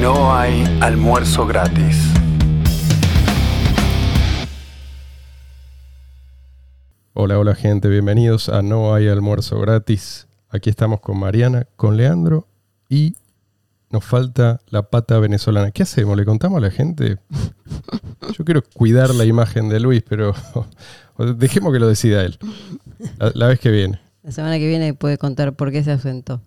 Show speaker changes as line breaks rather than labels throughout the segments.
No hay almuerzo gratis.
Hola, hola gente, bienvenidos a No hay almuerzo gratis. Aquí estamos con Mariana, con Leandro y nos falta la pata venezolana. ¿Qué hacemos? ¿Le contamos a la gente? Yo quiero cuidar la imagen de Luis, pero dejemos que lo decida él. La, la vez que viene.
La semana que viene puede contar por qué se ausentó.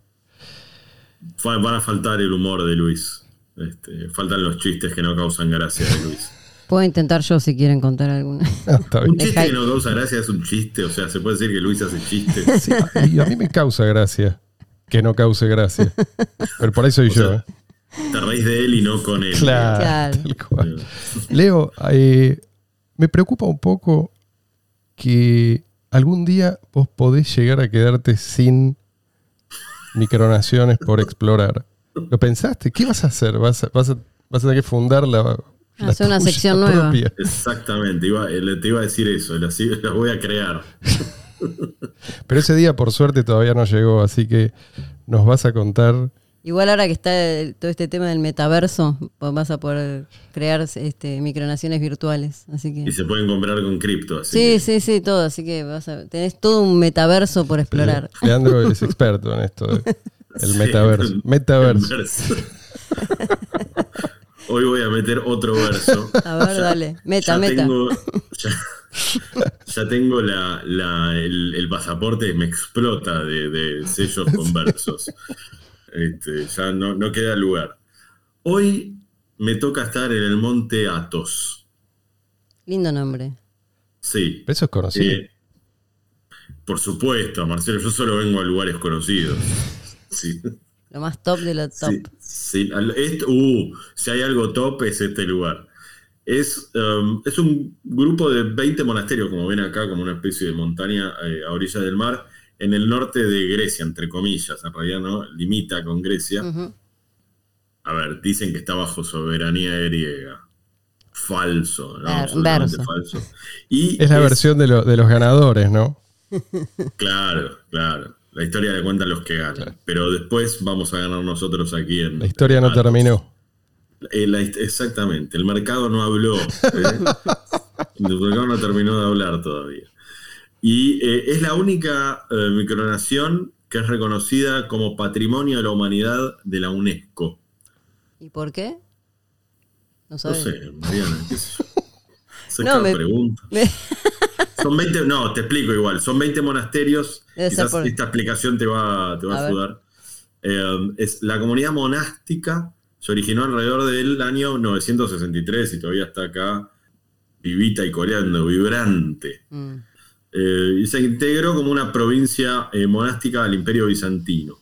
Fa- Van a faltar el humor de Luis. Este, faltan los chistes que no causan gracia de Luis.
Puedo intentar yo si quieren contar alguna.
Un chiste que no causa gracia es un chiste, o sea, se puede decir que Luis hace chistes.
Sí, y a mí me causa gracia que no cause gracia. Pero por ahí soy
O
yo.
sea,
¿eh?
Te reís de él y no con él.
Claro,
Claro.
tal cual. Leo, eh, me preocupa un poco que algún día vos podés llegar a quedarte sin micronaciones por explorar. ¿Lo pensaste? ¿Qué vas a hacer? ¿Vas a, vas a- vas a tener que fundar la,
Hacer una sección nueva.
propia?
Exactamente, iba, eh, te iba a decir eso, las, las voy a crear.
Pero ese día, por suerte, todavía no llegó, así que nos vas a contar.
Igual ahora que está el- todo este tema del metaverso, vas a poder crear este, micronaciones virtuales. Así
Y
que.
se pueden comprar con cripto. así
Sí,
que-
sí, sí, todo. Así que vas a, tenés todo un metaverso por explorar.
Leandro es experto en esto, el metaverso.
Hoy voy a meter otro verso.
A ver, dale. Meta,
ya
meta.
Tengo, ya, ya tengo la, la- el, el pasaporte, me explota de, de sellos con versos. Este, ya no, no queda lugar. Hoy me toca estar en el monte Athos.
Lindo nombre.
Sí.
Eso es conocido.
Eh, por supuesto, Marcelo, yo solo vengo a lugares conocidos. Sí.
Lo más top de lo top.
Sí, sí. Uh, si hay algo top es este lugar. Es, um, es un grupo de 20 monasterios, como ven acá, como una especie de montaña eh, a orillas del mar, en el norte de Grecia, entre comillas. En realidad no limita con Grecia. A ver, dicen que está bajo soberanía griega. Falso, ¿no?
Ver-
Absolutamente
verso.
falso. Y
Es la versión de, lo- de los ganadores, ¿no?
Claro, claro. La historia le cuentan los que ganan. Pero después vamos a ganar nosotros aquí en.
La historia no terminó.
Eh, la exactamente, el mercado no habló. ¿eh? el mercado no terminó de hablar todavía. Y eh, es la única eh, micronación que es reconocida como Patrimonio de la Humanidad de la UNESCO.
¿Y por qué? No
No sé, Mariana, qué sé Esa
No, me-
pregunta.
Me-
Son 20, no, te explico igual. Son 20 monasterios. Quizás
por-
esta explicación te va, te va
A
ayudar. Eh, es, la comunidad monástica se originó alrededor del año 963 y todavía está acá vivita y coreando, vibrante.
Mm.
Eh, y se integró como una provincia eh, monástica al Imperio Bizantino.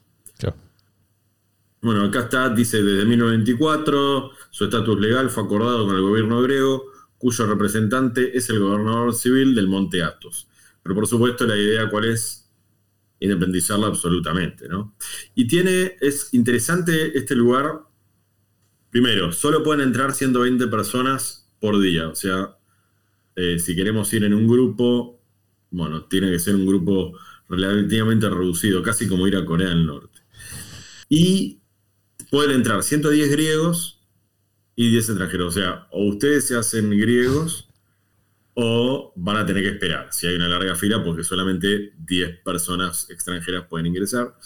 Bueno, acá está, dice desde 1924, su estatus legal fue acordado con el gobierno griego, cuyo representante es el gobernador civil del Monte Athos. Pero por supuesto la idea cuál es independizarla absolutamente, ¿no? Y tiene, es interesante este lugar, primero, solo pueden entrar 120 personas por día, o sea, eh, si queremos ir en un grupo, bueno, tiene que ser un grupo relativamente reducido, casi como ir a Corea del Norte. Y pueden entrar 110 griegos y 10 extranjeros. O sea, o ustedes se hacen griegos o van a tener que esperar. Si hay una larga fila, porque solamente 10 personas extranjeras pueden ingresar.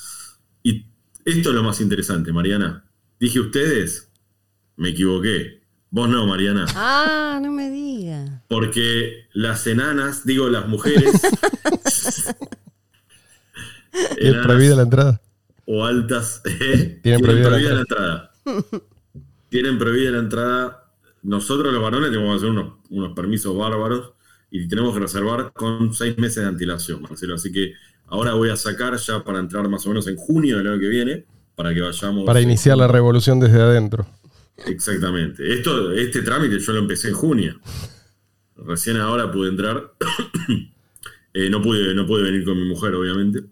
Y esto es lo más interesante, Mariana. Dije ustedes, me equivoqué. Vos no, Mariana.
Ah, no me diga.
Porque las enanas, digo las mujeres.
¿Es
enanas
prohibida la entrada?
o altas. ¿eh?
Tienen prohibida la
la entrada. Tienen prohibida la entrada. Nosotros los varones tenemos que hacer unos, unos permisos bárbaros y tenemos que reservar con seis meses de antelación, Marcelo. Así que ahora voy a sacar ya para entrar más o menos en junio del año que viene, para que vayamos.
Para iniciar la revolución desde adentro.
Exactamente. Esto, este trámite yo lo empecé en junio. Recién ahora pude entrar. Eh, no, pude, no pude venir con mi mujer, obviamente.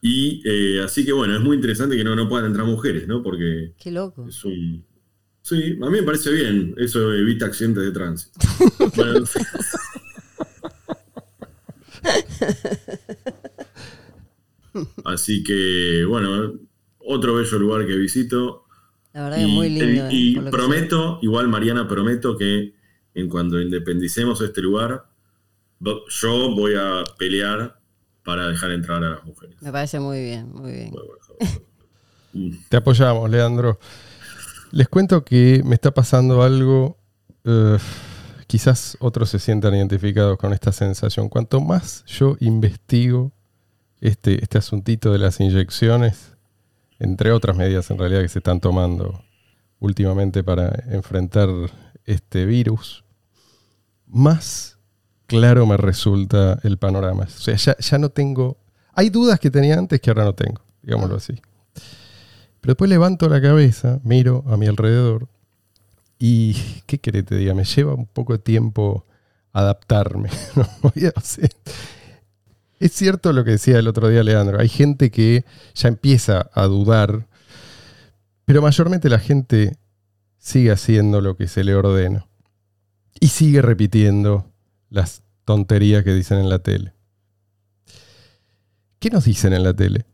Y eh, así que bueno, es muy interesante que no, no puedan entrar mujeres, ¿no? Porque
Qué loco.
es un. Sí, a mí me parece bien. Eso evita accidentes de tránsito. Bueno, así que, bueno, otro bello lugar que visito.
La verdad que es muy lindo.
Y,
eh, lo que
prometo, igual Mariana, prometo que en cuando independicemos este lugar, yo voy a pelear para dejar entrar a las mujeres.
Me parece muy bien, muy bien.
Te apoyamos, Leandro. Les cuento que me está pasando algo, eh, quizás otros se sientan identificados con esta sensación. Cuanto más yo investigo este, este asuntito de las inyecciones, entre otras medidas en realidad que se están tomando últimamente para enfrentar este virus, más claro me resulta el panorama. O sea, ya, no tengo... Hay dudas que tenía antes que ahora no tengo, digámoslo así. Pero después levanto la cabeza, miro a mi alrededor y, ¿qué querés que te diga? Me lleva un poco de tiempo adaptarme. es cierto lo que decía el otro día Leandro. Hay gente que ya empieza a dudar, pero mayormente la gente sigue haciendo lo que se le ordena y sigue repitiendo las tonterías que dicen en la tele. ¿Qué nos dicen en la tele?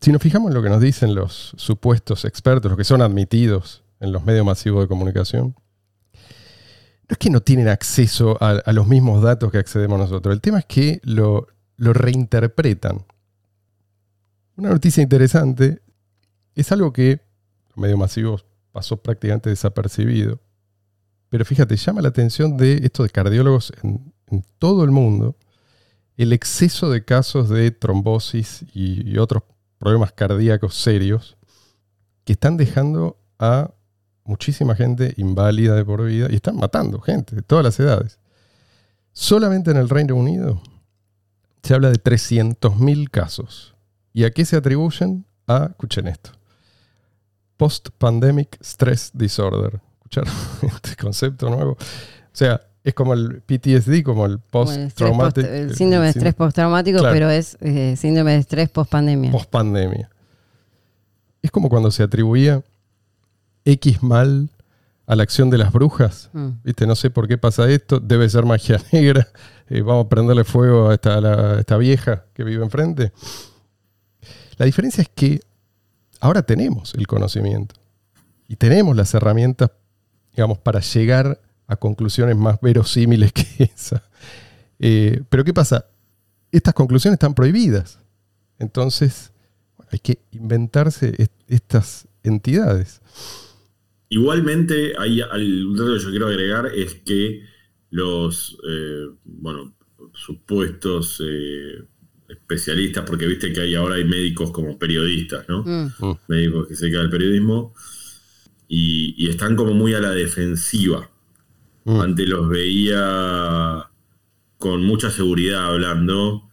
Si nos fijamos en lo que nos dicen los supuestos expertos, los que son admitidos en los medios masivos de comunicación, no es que no tienen acceso a, a los mismos datos que accedemos nosotros. El tema es que lo, lo reinterpretan. Una noticia interesante es algo que los medios masivos pasó prácticamente desapercibido. Pero fíjate, llama la atención de esto de cardiólogos en, todo el mundo, el exceso de casos de trombosis y, y otros problemas cardíacos serios que están dejando a muchísima gente inválida de por vida y están matando gente de todas las edades. Solamente en el Reino Unido se habla de 300.000 casos. ¿Y a qué se atribuyen? A, escuchen esto, Post-Pandemic Stress Disorder. ¿Escucharon este concepto nuevo? O sea, es como el PTSD, como el
Como el, el síndrome de estrés postraumático,
Claro.
pero es eh, síndrome de estrés post-pandemia.
post-pandemia. Es como cuando se atribuía X mal a la acción de las brujas.
Mm.
¿Viste? No sé por qué pasa esto. Debe ser magia negra. Eh, vamos a prenderle fuego a esta, a la- a esta vieja que vive enfrente. La diferencia es que ahora tenemos el conocimiento y tenemos las herramientas, digamos, para llegar a conclusiones más verosímiles que esa. Eh, pero ¿qué pasa? Estas conclusiones están prohibidas. Entonces, bueno, hay que inventarse est- estas entidades.
Igualmente, hay al- un dato que yo quiero agregar es que los eh, bueno, supuestos eh, especialistas, porque viste que hay ahora hay médicos como periodistas, ¿no?
Mm.
Médicos que se dedican al periodismo y, y están como muy a la defensiva.
Mm.
Antes los veía con mucha seguridad hablando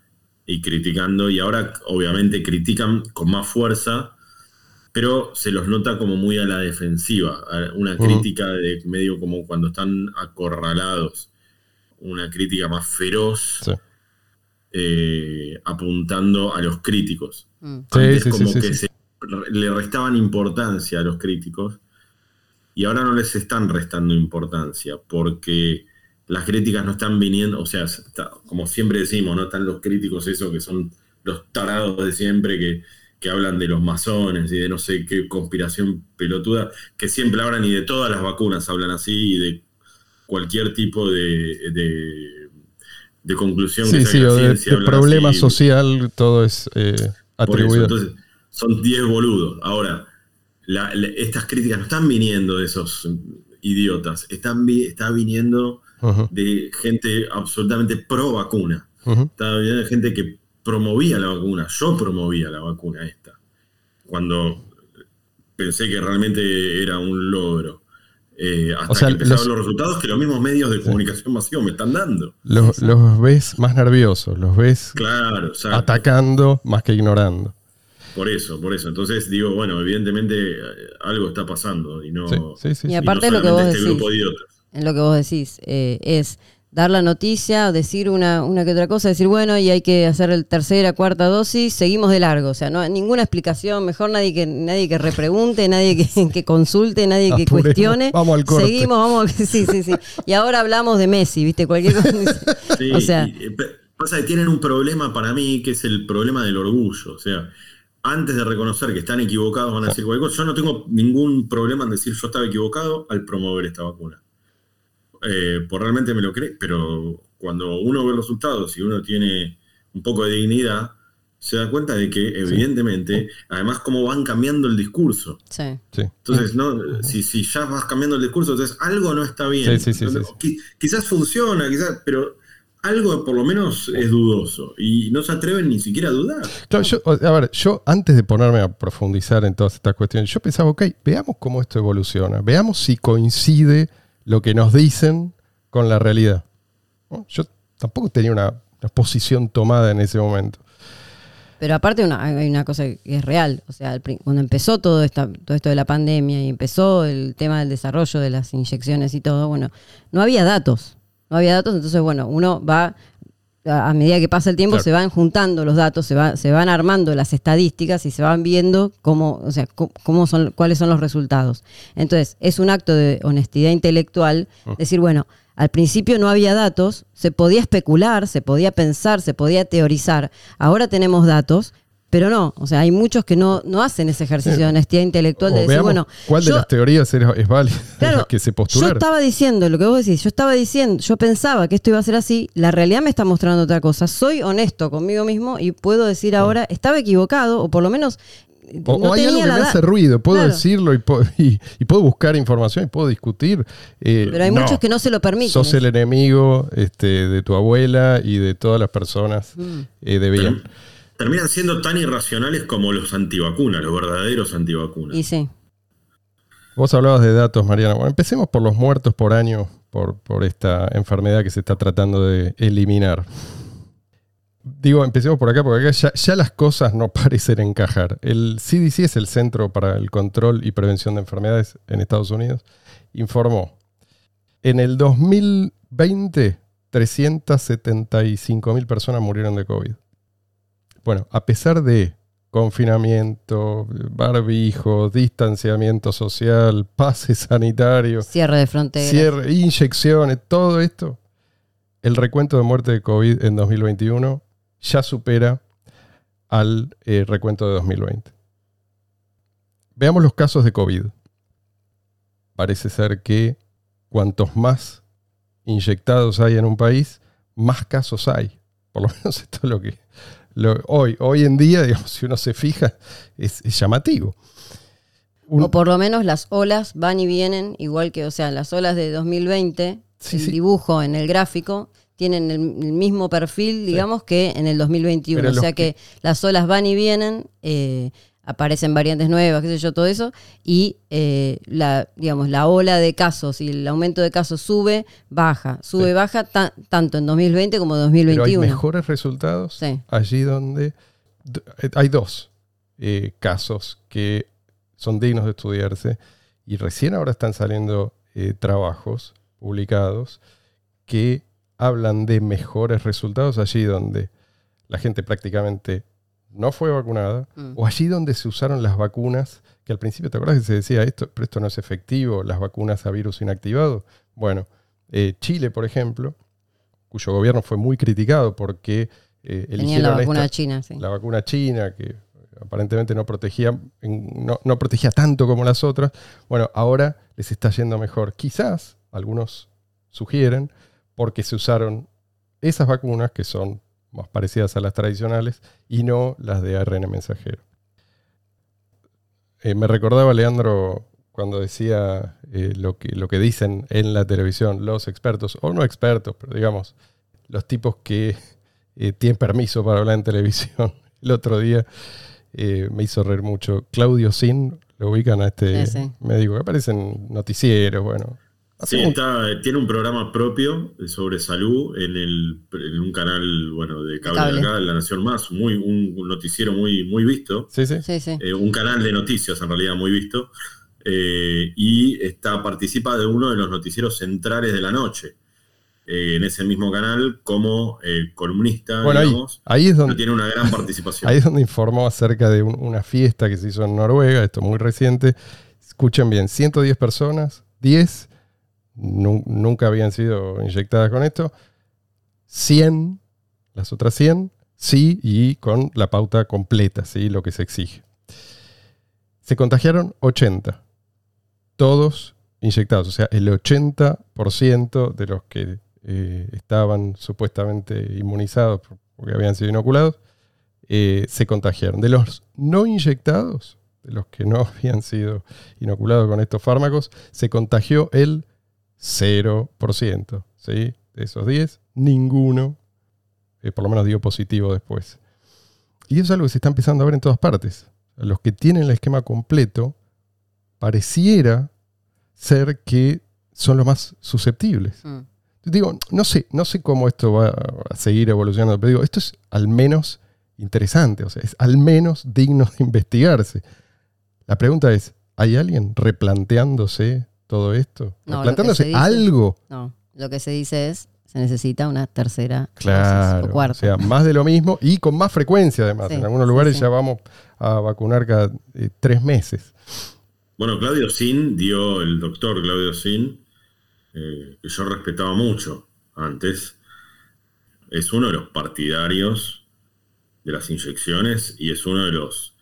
y criticando, y ahora obviamente critican con más fuerza, pero se los nota como muy a la defensiva. Una
Ujú.
crítica de medio como cuando están acorralados, una crítica más feroz,
Sí.
eh, apuntando a los críticos.
Mm.
Sí,
Antes
sí, sí,
como
sí,
que
sí.
se le restaban importancia a los críticos y ahora no les están restando importancia porque las críticas no están viniendo, o sea, está- como siempre decimos, no están los críticos esos que son los tarados de siempre que, que hablan de los masones y de no sé qué conspiración pelotuda, que siempre hablan y de todas las vacunas hablan así y de cualquier tipo de, de, de conclusión que
Sí,
saque
sí, o de, de problema
así.
social, todo es eh,
Por eso,
atribuido.
entonces, son 10 boludos. Ahora, la- la- estas críticas no están viniendo de esos idiotas, están vi- está viniendo de gente absolutamente pro vacuna. Está viniendo de gente que promovía la vacuna. Yo promovía la vacuna esta. Cuando pensé que realmente era un logro. Eh, hasta
O sea,
que empezaron
los-
los, resultados que los mismos medios de comunicación masiva me están dando.
Los, los ves más nerviosos, los ves
Claro,
atacando más que ignorando.
Por eso, por eso. Entonces digo, bueno, evidentemente eh, algo está pasando y no,
Sí, sí, sí,
Y aparte
y no
lo que vos
este
decís.
grupo de idiotas.
en lo que vos decís, eh, es dar la noticia, decir una, una que otra cosa, decir, bueno, y hay que hacer el tercera, cuarta dosis, seguimos de largo. O sea, no hay ninguna explicación, mejor nadie que, nadie que repregunte, nadie que, que consulte, nadie que
Apuremos,
cuestione.
vamos al corte.
Seguimos, vamos, sí, sí, sí. Y ahora hablamos de Messi, ¿viste? Cualquier cosa.
Sí,
o sea,
y, eh, pasa que tienen un problema para mí que es el problema del orgullo. O sea, antes de reconocer que están equivocados van a decir cualquier cosa. Yo no tengo ningún problema en decir yo estaba equivocado al promover esta vacuna. Eh, pues realmente me lo cree, pero cuando uno ve los resultados y uno tiene un poco de dignidad, se da cuenta de que evidentemente, además cómo van cambiando el discurso.
Sí.
Sí.
Entonces, ¿no? si, si ya vas cambiando el discurso, entonces algo no está bien.
Sí, sí, sí, sí,
Qui- Quizás funciona, quizás, pero algo por lo menos es dudoso. Y no se atreven ni siquiera a dudar.
Claro, yo, a ver, yo antes de ponerme a profundizar en todas estas cuestiones, yo pensaba, ok, veamos cómo esto evoluciona, veamos si coincide lo que nos dicen con la realidad. ¿No? Yo tampoco tenía una, una posición tomada en ese momento.
Pero aparte una, hay una cosa que es real, o sea, cuando empezó todo, esta, todo esto de la pandemia y empezó el tema del desarrollo de las inyecciones y todo, bueno, no había datos, no había datos, entonces bueno, uno va, a, medida que pasa el tiempo
Claro.
se van juntando los datos, se, va, se van armando las estadísticas y se van viendo cómo, o sea, cómo, cómo son, cuáles son los resultados. Entonces, es un acto de honestidad intelectual decir, bueno, al principio no había datos, se podía especular, se podía pensar, se podía teorizar. Ahora tenemos datos, pero no. O sea, hay muchos que no, no hacen ese ejercicio de honestidad intelectual
O
de decir,
veamos
bueno,
cuál de
yo-
las teorías es, es válida
Claro,
las que se
yo
postularon.
estaba diciendo lo que vos decís, yo estaba diciendo, yo pensaba que esto iba a ser así, la realidad me está mostrando otra cosa. Soy honesto conmigo mismo y puedo decir ahora, estaba equivocado, o por lo menos
O,
no
o hay algo que me hace ruido, puedo
Claro.
decirlo y, puedo- y- y puedo buscar información y puedo discutir. eh,
Pero hay
no.
muchos que no se lo permiten.
Sos el enemigo este, de tu abuela y de todas las personas
Mm.
eh, de bien.
Term- Terminan siendo tan irracionales como los antivacunas, los verdaderos antivacunas.
Y sí.
Vos hablabas de datos, Mariana. Bueno, empecemos por los muertos por año por, por esta enfermedad que se está tratando de eliminar. Digo, empecemos por acá, porque acá ya, ya las cosas no parecen encajar. El CDC es el Centro para el Control y Prevención de Enfermedades en Estados Unidos. Informó, en el 2020, 375 mil personas murieron de COVID. Bueno, a pesar de confinamiento, barbijo, distanciamiento social, pase sanitario,
Cierre de fronteras.
cierre, inyecciones, todo esto, el recuento de muerte de COVID en 2021 ya supera al eh, recuento de 2020. Veamos los casos de COVID. Parece ser que cuantos más inyectados hay en un país, más casos hay. Por lo menos esto es lo que lo- hoy, hoy en día, digamos, si uno se fija, es, es llamativo. Un-
O por lo menos las olas van y vienen, igual que, o sea, las olas de 2020,
Sí,
el
sí.
dibujo en el gráfico, tienen el, el mismo perfil, digamos, que en el 2021.
Pero
O sea que las olas van y vienen, eh, aparecen variantes nuevas, qué sé yo, todo eso, y eh, la, digamos, la ola de casos y el aumento de casos sube, baja, sube,
Sí.
baja, ta- tanto en 2020 como en
Pero hay
2021.
mejores resultados
Sí.
allí donde eh, hay dos eh, casos que son dignos de estudiarse y recién ahora están saliendo eh, trabajos publicados que hablan de mejores resultados allí donde la gente prácticamente no fue vacunada
Mm.
o allí donde se usaron las vacunas que al principio te acuerdas que se decía esto, pero esto no es efectivo, las vacunas a virus inactivado. Bueno, eh, Chile, por ejemplo, cuyo gobierno fue muy criticado porque eh,
Tenían la
eligieron
vacuna
esta-
china, sí.
la vacuna china, que aparentemente no protegía, no, no protegía tanto como las otras. Bueno, ahora les está yendo mejor. Quizás, algunos sugieren, porque se usaron esas vacunas que son más parecidas a las tradicionales y no las de ARN mensajero. Eh, me recordaba Leandro cuando decía eh, lo, que, lo que dicen en la televisión los expertos, o no expertos, pero digamos, los tipos que eh, tienen permiso para hablar en televisión. El otro día me hizo reír mucho. Claudio Sin, lo ubican a este
Sí, sí.
médico que aparece en noticieros, bueno.
Sí, está- tiene un programa propio sobre salud en, el, en un canal bueno de cable,
Cable.
de acá, La Nación Más, muy, un, un noticiero muy, muy visto,
sí, sí.
Sí, sí.
eh, un canal de noticias en realidad muy visto, eh, y está, participa de uno de los noticieros centrales de la noche, eh, en ese mismo canal como eh, columnista,
Bueno, ahí,
digamos,
ahí es donde,
tiene una gran participación.
ahí es donde informó acerca de un- una fiesta que se hizo en Noruega, esto muy reciente. Escuchen bien, 110 personas, 10 nu- nunca habían sido inyectadas con esto. 100, las otras 100, sí y con la pauta completa, ¿sí? lo que se exige. Se contagiaron 80, todos inyectados, o sea, el 80% de los que eh, estaban supuestamente inmunizados porque habían sido inoculados, eh, se contagiaron. De los no inyectados, de los que no habían sido inoculados con estos fármacos, se contagió el 0%. ¿sí? De esos 10, ninguno, eh, por lo menos dio positivo después. Y eso es algo que se está empezando a ver en todas partes. Los que tienen el esquema completo, pareciera ser que son los más susceptibles. Mm. Digo, no sé, no sé cómo esto va a seguir evolucionando, pero digo, esto es al menos interesante, o sea, es al menos digno de investigarse. La pregunta es, ¿hay alguien replanteándose todo esto? ¿Replanteándose algo?
No, lo que se dice es, se necesita una tercera
claro,
o cuarta.
O sea, más de lo mismo y con más frecuencia además. en algunos lugares ya vamos a vacunar cada eh, tres meses.
Bueno, Claudio Sin dio, el doctor Claudio Sin, eh, que yo respetaba mucho antes, es uno de los partidarios de las inyecciones y es uno de los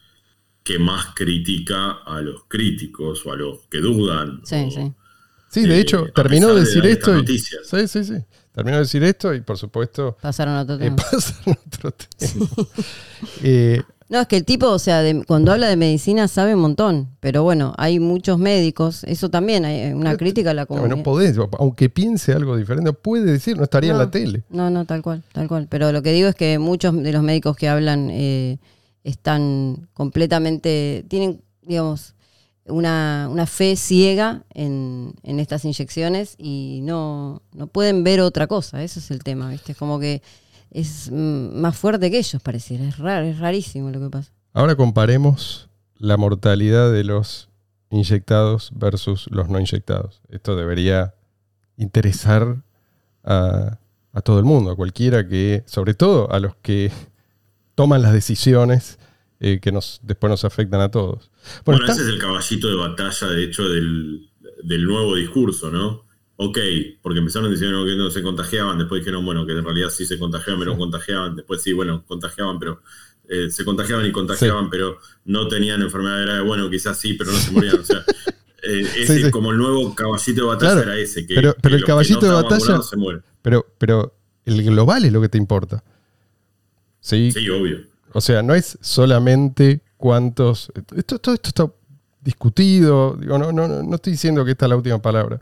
que más critica a los críticos o a los que dudan.
Sí, sí.
Sí, de hecho, terminó de decir esto. Y, sí, sí, sí. Terminó de decir esto y por supuesto.
Pasaron a otro eh, tema.
pasaron a otro tema. eh,
no, es que el tipo, o sea, cuando habla de medicina sabe un montón, pero bueno, hay muchos médicos, eso también hay una crítica a la comunidad.
No podés, aunque piense algo diferente, puede decir, no estaría en la tele.
No, no, tal cual, tal cual. Pero lo que digo es que muchos de los médicos que hablan eh, están completamente, tienen, digamos, una, una fe ciega en, en, estas inyecciones y no, no pueden ver otra cosa, ese es el tema, ¿viste? Es como que es más fuerte que ellos, pareciera. Es raro, es rarísimo lo que pasa.
Ahora comparemos la mortalidad de los inyectados versus los no inyectados. Esto debería interesar a, todo el mundo, a cualquiera que, sobre todo a los que toman las decisiones eh, que nos, después nos afectan a todos.
Bueno, ese es el caballito de batalla, de hecho, del, del nuevo discurso, ¿no? ok, porque empezaron diciendo que no se contagiaban, después dijeron, bueno, que en realidad sí se contagiaban, pero no contagiaban, después sí, bueno, contagiaban, pero eh, se contagiaban y contagiaban, pero no tenían enfermedad grave, bueno, quizás sí, pero no se morían, o sea, eh, ese como el nuevo caballito de batalla era ese, que,
pero, pero el caballito de batalla, se muere. Pero, pero el global es lo que te importa. Sí,
sí obvio.
O sea, no es solamente cuántos, esto, todo esto está discutido, digo, no, no, no estoy diciendo que esta es la última palabra.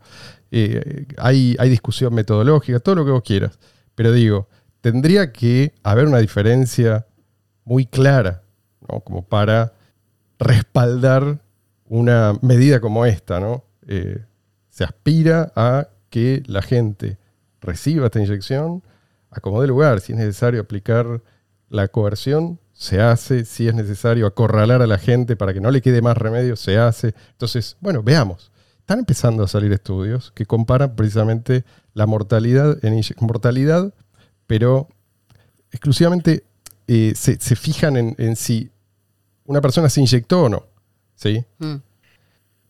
Eh, hay, hay discusión metodológica, todo lo que vos quieras. Pero digo, tendría que haber una diferencia muy clara, como para respaldar una medida como esta. ¿no? Eh, se aspira a que la gente reciba esta inyección a como de lugar. Si es necesario aplicar la coerción, se hace. Si es necesario acorralar a la gente para que no le quede más remedio, se hace. Entonces, bueno, veamos están empezando a salir estudios que comparan precisamente la mortalidad en mortalidad, pero exclusivamente eh, se, fijan en, si una persona se inyectó o no. ¿sí? Mm.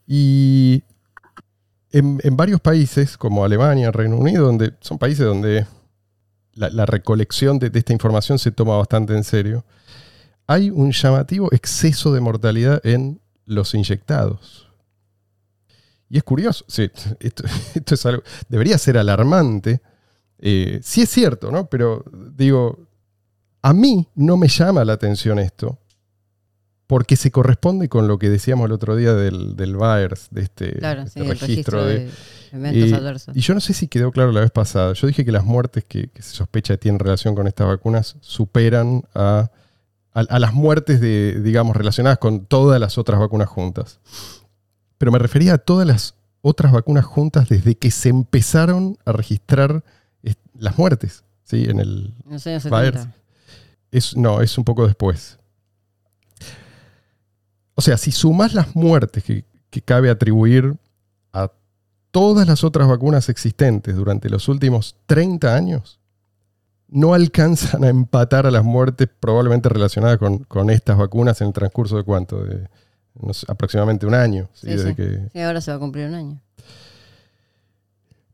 Y en, varios países, como Alemania, Reino Unido, donde son países donde la, recolección de, esta información se toma bastante en serio, hay un llamativo exceso de mortalidad en los inyectados. Y es curioso, sí, esto, es algo, debería ser alarmante. Eh, sí es cierto, ¿no? Pero digo, a mí no me llama la atención esto, porque se corresponde con lo que decíamos el otro día del, del VAERS, de este, este registro, de, eventos eh, adversos. Y yo no sé si quedó claro la vez pasada. Yo dije que las muertes que, se sospecha tienen relación con estas vacunas superan a, a las muertes de, digamos, relacionadas con todas las otras vacunas juntas pero me refería a todas las otras vacunas juntas desde que se empezaron a registrar las muertes, ¿sí? En el
los años 70.
Es, no, es un poco después. O sea, si sumas las muertes que, que cabe atribuir a todas las otras vacunas existentes durante los últimos 30 años, no alcanzan a empatar a las muertes probablemente relacionadas con, con estas vacunas en el transcurso de cuánto, de aproximadamente un año.
¿sí? ahora se va a cumplir un año.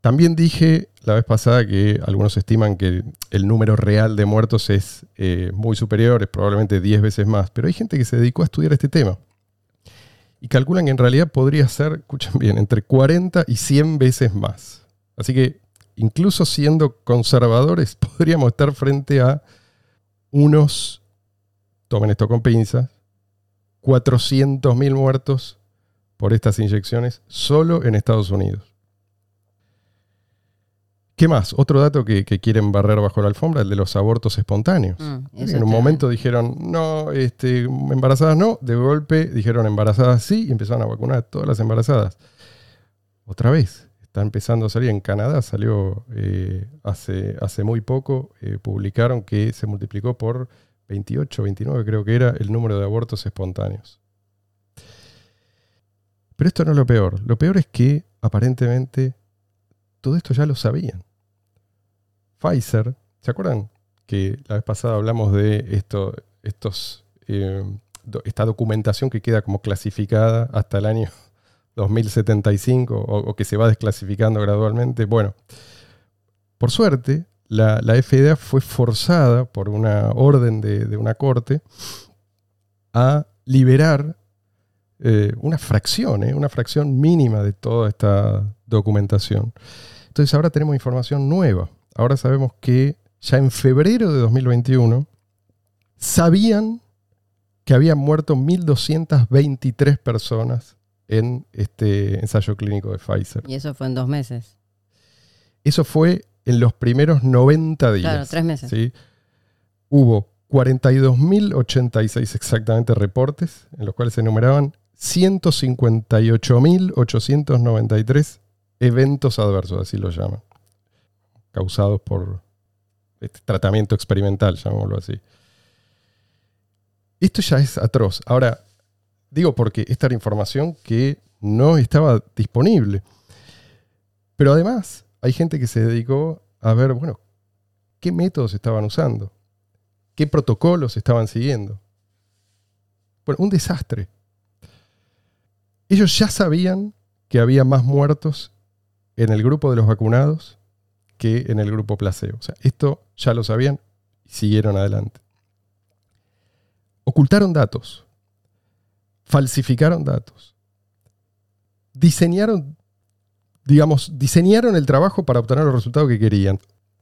También dije la vez pasada que algunos estiman que el número real de muertos es eh, muy superior, es probablemente 10 veces más, pero hay gente que se dedicó a estudiar este tema. Y calculan que en realidad podría ser, escuchen bien, entre 40 y 100 veces más. Así que incluso siendo conservadores, podríamos estar frente a unos, tomen esto con pinzas, 400.000 muertos por estas inyecciones solo en Estados Unidos. ¿Qué más? Otro dato que, quieren barrer bajo la alfombra, el de los abortos espontáneos. Mm, en un momento dijeron, no, este, embarazadas no, de golpe dijeron embarazadas sí y empezaron a vacunar a todas las embarazadas. Otra vez, está empezando a salir en Canadá, salió eh, hace, hace muy poco, eh, publicaron que se multiplicó por 28, 29 creo que era el número de abortos espontáneos. Pero esto no es lo peor, lo peor es que aparentemente todo esto ya lo sabían. Pfizer, ¿se acuerdan que la vez pasada hablamos de esto, estos, eh, esta documentación que queda como clasificada hasta el año 2075 o, que se va desclasificando gradualmente? Bueno, por suerte, la, FDA fue forzada por una orden de, una corte a liberar eh, una fracción, eh, una fracción mínima de toda esta documentación. Entonces ahora tenemos información nueva ahora sabemos que ya en febrero de 2021 sabían que habían muerto 1.223 personas en este ensayo clínico de Pfizer.
Y eso fue en dos meses.
Eso fue en los primeros 90 días.
Claro, tres meses.
¿sí? Hubo 42.086 exactamente reportes, en los cuales se enumeraban 158.893 eventos adversos, así lo llaman causados por este tratamiento experimental, llamémoslo así. Esto ya es atroz. Ahora, digo porque esta era información que no estaba disponible. Pero además, hay gente que se dedicó a ver, bueno, qué métodos estaban usando, qué protocolos estaban siguiendo. Bueno, un desastre. Ellos ya sabían que había más muertos en el grupo de los vacunados que en el grupo placebo. O sea, esto ya lo sabían y siguieron adelante. Ocultaron datos, falsificaron datos, diseñaron, digamos, diseñaron el trabajo para obtener los resultados que querían.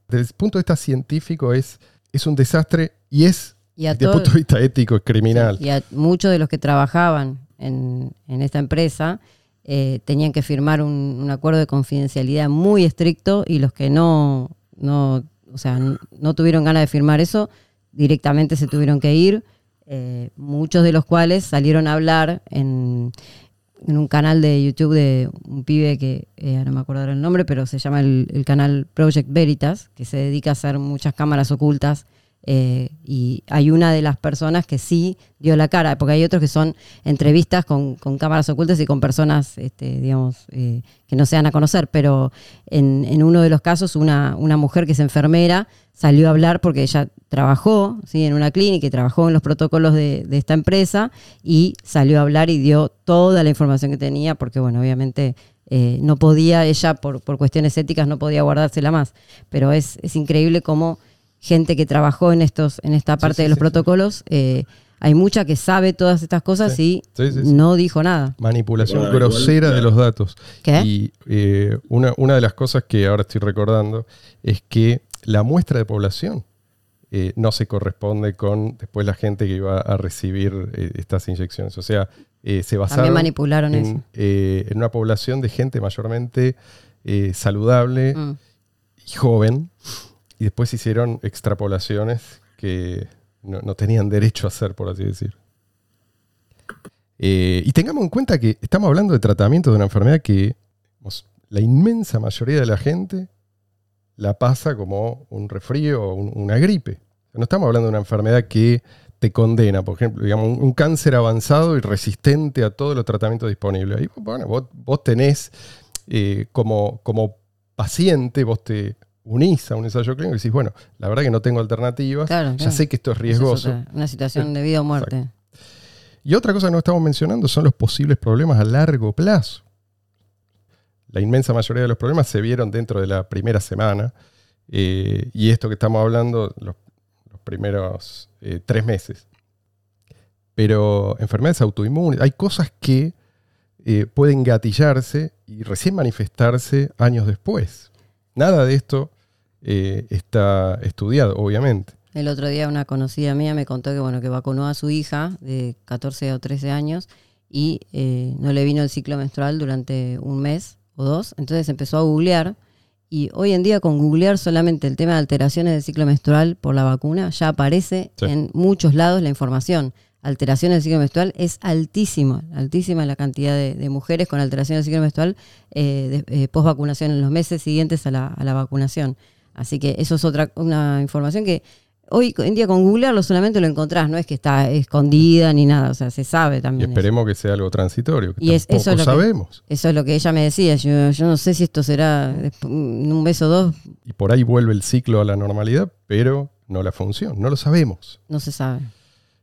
Desde el punto de vista científico es, es un desastre y es, desde el punto de vista ético, es criminal.
Y a muchos de los que trabajaban en, en esta empresa, eh, tenían que firmar un, acuerdo de confidencialidad muy estricto y los que no, no, o sea, no tuvieron ganas de firmar eso, directamente se tuvieron que ir, eh, muchos de los cuales salieron a hablar en, un canal de YouTube de un pibe que eh, no me acuerdo el nombre, pero se llama el canal Project Veritas, que se dedica a hacer muchas cámaras ocultas eh, y hay una de las personas que sí dio la cara, porque hay otros que son entrevistas con, cámaras ocultas y con personas, este, digamos, eh, que no se dan a conocer, pero en, uno de los casos una, una, mujer que es enfermera salió a hablar porque ella trabajó ¿sí? en una clínica y trabajó en los protocolos de, esta empresa y salió a hablar y dio toda la información que tenía, porque bueno, obviamente... Eh, no podía, ella por, por cuestiones éticas no podía guardársela más, pero es, es increíble cómo gente que trabajó en estos, en esta parte de los protocolos, eh, hay mucha que sabe todas estas cosas y no dijo nada.
Manipulación grosera de los datos.
¿Qué?
Y eh, una, una, de las cosas que ahora estoy recordando es que la muestra de población eh, no se corresponde con después la gente que iba a recibir estas inyecciones. O sea, se basaron
También manipularon
en,
eso.
en una población de gente mayormente saludable mm. y joven y después hicieron extrapolaciones que no, tenían derecho a hacer, por así decir. Eh, y tengamos en cuenta que estamos hablando de tratamiento de una enfermedad que la inmensa mayoría de la gente la pasa como un resfrío o una gripe. No estamos hablando de una enfermedad que te condena, por ejemplo, digamos, un, cáncer avanzado y resistente a todos los tratamientos disponibles. Ahí, bueno, vos, tenés eh, como, como paciente, vos te unís a un ensayo clínico y decís, bueno, la verdad que no tengo alternativas, ya sé que esto es riesgoso.
una situación de vida o muerte.
Y otra cosa que no estamos mencionando son los posibles problemas a largo plazo. la inmensa mayoría de los problemas se vieron dentro de la primera semana. eh, y esto que estamos hablando, los, los primeros eh, tres meses. Pero enfermedades autoinmunes, hay cosas que eh, pueden gatillarse y recién manifestarse años después. Nada de esto eh, está estudiado, obviamente.
El otro día una conocida mía me contó que bueno que vacunó a su hija de 14 o 13 años y eh, no le vino el ciclo menstrual durante un mes o dos. Entonces empezó a googlear y hoy en día con googlear solamente el tema de alteraciones del ciclo menstrual por la vacuna ya aparece
Sí.
en muchos lados la información. Alteraciones del ciclo menstrual es altísima, altísima la cantidad de, de mujeres con alteraciones del ciclo menstrual eh, de- eh, post vacunación en los meses siguientes a la, a la vacunación. Así que eso es otra una información que hoy en día con googlearlo solamente lo encontrás, no es que está escondida ni nada, o sea, se sabe
Y
también. eso.
esperemos que sea algo transitorio, que
Y es- eso es lo que-
sabemos.
Eso es lo que ella me decía. Yo, yo no sé si esto será en un beso o dos,
Y por ahí vuelve el ciclo a la normalidad, pero no la función, no lo sabemos.
no se sabe.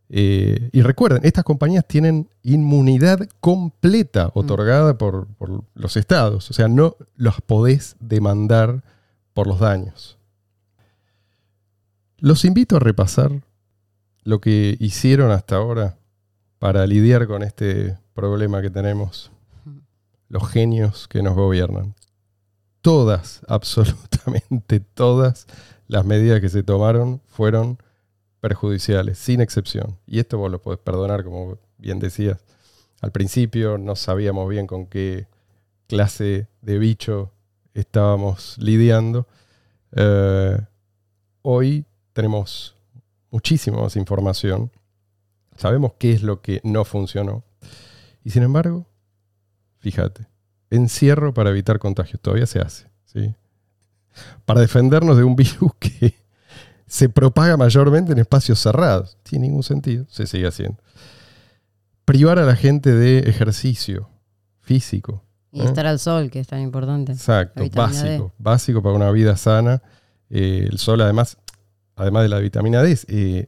Eh, y recuerden, estas compañías tienen inmunidad completa otorgada por, por los estados. O sea, no los podés demandar por los daños. Los invito a repasar lo que hicieron hasta ahora para lidiar con este problema que tenemos. Los genios que nos gobiernan. Todas, absolutamente todas las medidas que se tomaron fueron perjudiciales, sin excepción. Y esto vos lo podés perdonar, como bien decías. Al principio no sabíamos bien con qué clase de bicho estábamos lidiando. Eh, hoy tenemos muchísima más información. Sabemos qué es lo que no funcionó. Y sin embargo, fíjate, encierro para evitar contagios todavía se hace. ¿sí? Para defendernos de un virus que se propaga mayormente en espacios cerrados. Tiene ningún sentido, se sigue haciendo. Privar a la gente de ejercicio físico.
Y
¿eh?
estar al sol, que es tan importante.
Exacto,
D.
básico, básico para una vida sana. Eh, el sol, además, además de la vitamina D, eh,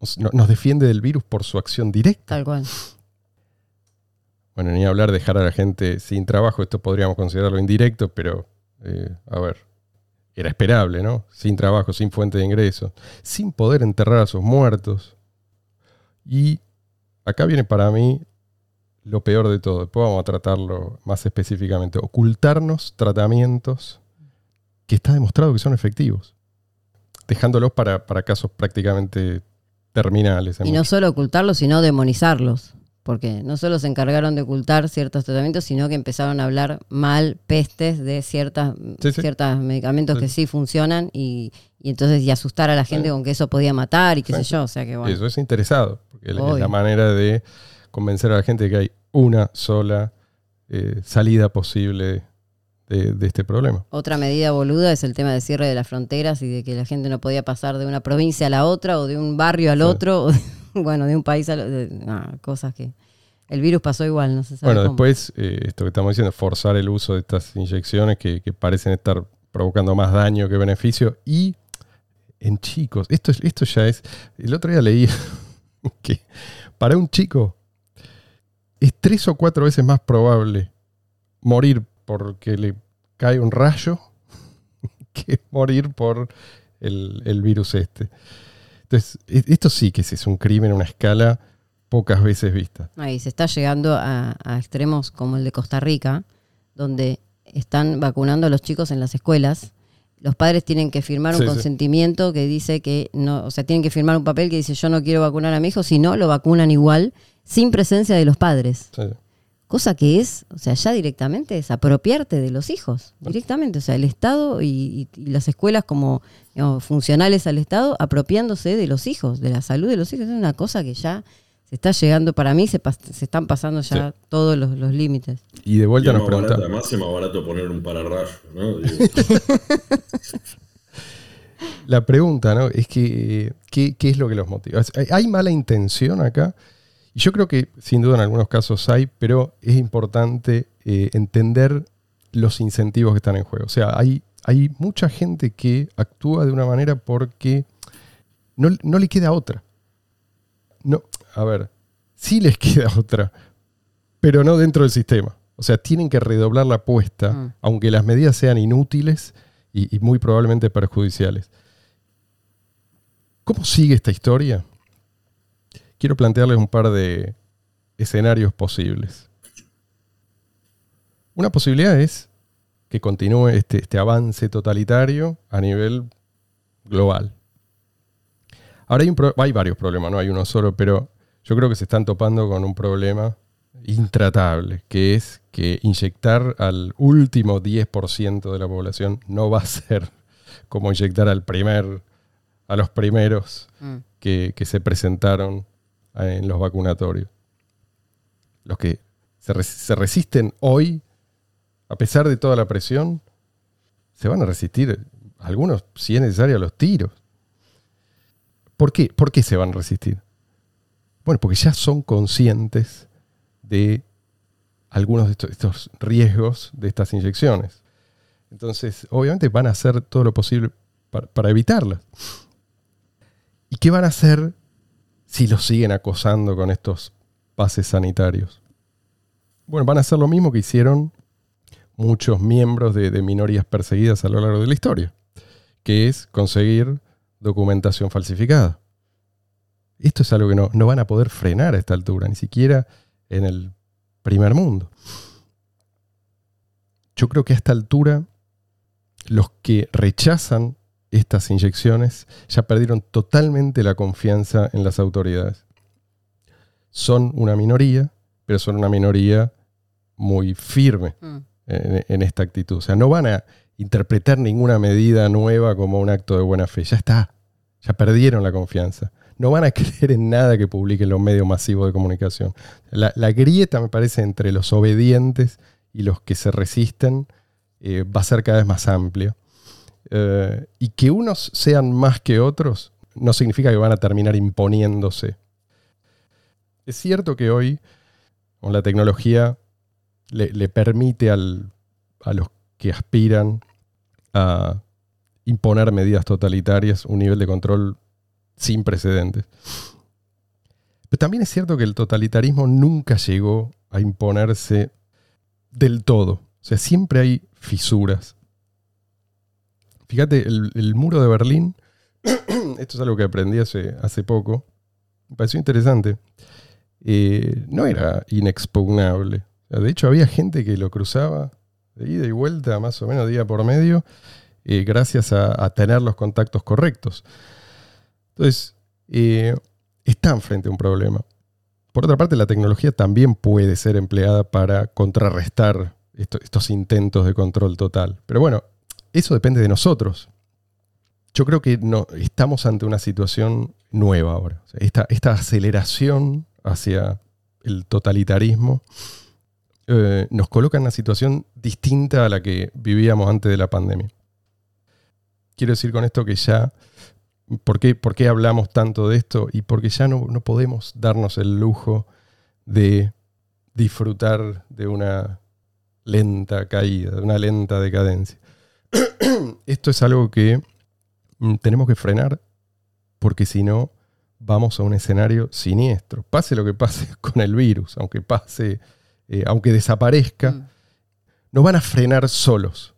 nos, no- nos defiende del virus por su acción directa.
Tal cual.
Bueno, ni hablar de dejar a la gente sin trabajo, esto podríamos considerarlo indirecto, pero eh, a ver, era esperable, ¿no? Sin trabajo, sin fuente de ingresos, sin poder enterrar a sus muertos. Y acá viene para mí lo peor de todo, después vamos a tratarlo más específicamente, ocultarnos tratamientos que está demostrado que son efectivos, dejándolos para, para casos prácticamente terminales.
Y no solo ocultarlos, sino demonizarlos. Porque no solo se encargaron de ocultar ciertos tratamientos, sino que empezaron a hablar mal, pestes de ciertas,
Sí, sí.
ciertos medicamentos
Sí.
que sí funcionan y, y entonces y asustar a la gente con que eso podía matar y qué sé yo. O sea que bueno.
Eso es interesado, porque es la manera de convencer a la gente de que hay una sola eh, salida posible de, de este problema.
Otra medida boluda es el tema de cierre de las fronteras y de que la gente no podía pasar de una provincia a la otra o de un barrio al otro, o de- bueno, de un país al otro. cosas que el virus pasó igual, no se sabe
Bueno,
cómo.
después, eh, esto que estamos diciendo, forzar el uso de estas inyecciones que, que parecen estar provocando más daño que beneficio. Y en chicos, esto, es- esto ya es. El otro día leí que para un chico es tres o cuatro veces más probable morir porque le cae un rayo que morir por el, el virus este. Entonces, e- esto sí que es un crimen a una escala pocas veces vista.
Ahí se está llegando a, a extremos como el de Costa Rica, donde están vacunando a los chicos en las escuelas. Los padres tienen que firmar un
Sí, sí.
consentimiento que dice que no, o sea, tienen que firmar un papel que dice yo no quiero vacunar a mi hijo, si no lo vacunan igual, sin presencia de los padres.
Sí.
Cosa que es, o sea, ya directamente es apropiarte de los hijos, directamente. O sea, el Estado y, y- y las escuelas como digamos, funcionales al Estado apropiándose de los hijos, de la salud de los hijos. Es una cosa que ya se está llegando, para mí se, pas- se están pasando ya todos los, los límites.
Y de vuelta nos preguntamos.
además es más barato poner un pararrayo, ¿no? Digo,
La pregunta, ¿no? Es que, ¿qué, qué es lo que los motiva? ¿Hay, hay mala intención acá? Y yo creo que sin duda en algunos casos hay, pero es importante eh, entender los incentivos que están en juego. O sea, hay, hay mucha gente que actúa de una manera porque no, no le queda otra. No, a ver, sí les queda otra, pero no dentro del sistema. O sea, tienen que redoblar la apuesta,
Mm.
aunque las medidas sean inútiles y, y muy probablemente perjudiciales. ¿Cómo sigue esta historia? Quiero plantearles un par de escenarios posibles. Una posibilidad es que continúe este, este avance totalitario a nivel global. Ahora hay, un pro- hay varios problemas, no hay uno solo, pero yo creo que se están topando con un problema intratable, que es que inyectar al último 10% de la población no va a ser como inyectar al primer, a los primeros
Mm.
que, que se presentaron en los vacunatorios. Los que se, res- se resisten hoy, a pesar de toda la presión, se van a resistir, algunos, si es necesario, a los tiros. ¿Por qué? ¿Por qué se van a resistir? Bueno, porque ya son conscientes de algunos de estos, estos riesgos de estas inyecciones. Entonces, obviamente van a hacer todo lo posible para, para evitarlas. ¿Y qué van a hacer si los siguen acosando con estos pases sanitarios? Bueno, van a hacer lo mismo que hicieron muchos miembros de, de minorías perseguidas a lo largo de la historia, que es conseguir documentación falsificada. Esto es algo que no, no van a poder frenar a esta altura, ni siquiera en el primer mundo. Yo creo que a esta altura los que rechazan estas inyecciones ya perdieron totalmente la confianza en las autoridades. Son una minoría, pero son una minoría muy firme
Mm.
en, en esta actitud. O sea, no van a interpretar ninguna medida nueva como un acto de buena fe. Ya está. Ya perdieron la confianza. No van a creer en nada que publiquen los medios masivos de comunicación. La, la grieta, me parece, entre los obedientes y los que se resisten eh, va a ser cada vez más amplia. Eh, y que unos sean más que otros no significa que van a terminar imponiéndose. Es cierto que hoy, con la tecnología, le, permite a los que aspiran a imponer medidas totalitarias un nivel de control sin precedentes. Pero también es cierto que el totalitarismo nunca llegó a imponerse del todo. O sea, siempre hay fisuras. Fíjate, el, muro de Berlín, esto es algo que aprendí hace, hace poco, me pareció interesante, eh, no era inexpugnable. De hecho, había gente que lo cruzaba de ida y vuelta, más o menos día por medio, eh, gracias a, tener los contactos correctos. Entonces, eh, están frente a un problema. Por otra parte, la tecnología también puede ser empleada para contrarrestar esto- estos intentos de control total. Pero bueno, eso depende de nosotros. Yo creo que estamos ante una situación nueva ahora. Esta aceleración hacia el totalitarismo eh, nos coloca en una situación distinta a la que vivíamos antes de la pandemia. Quiero decir con esto que ya, ¿por qué, por qué hablamos tanto de esto? Y porque ya no, no podemos darnos el lujo de disfrutar de una lenta caída, de una lenta decadencia. Esto es algo que mm, tenemos que frenar porque si no vamos a un escenario siniestro. Pase lo que pase con el virus, aunque pase, eh, aunque desaparezca,
Mm.
nos van a frenar solos.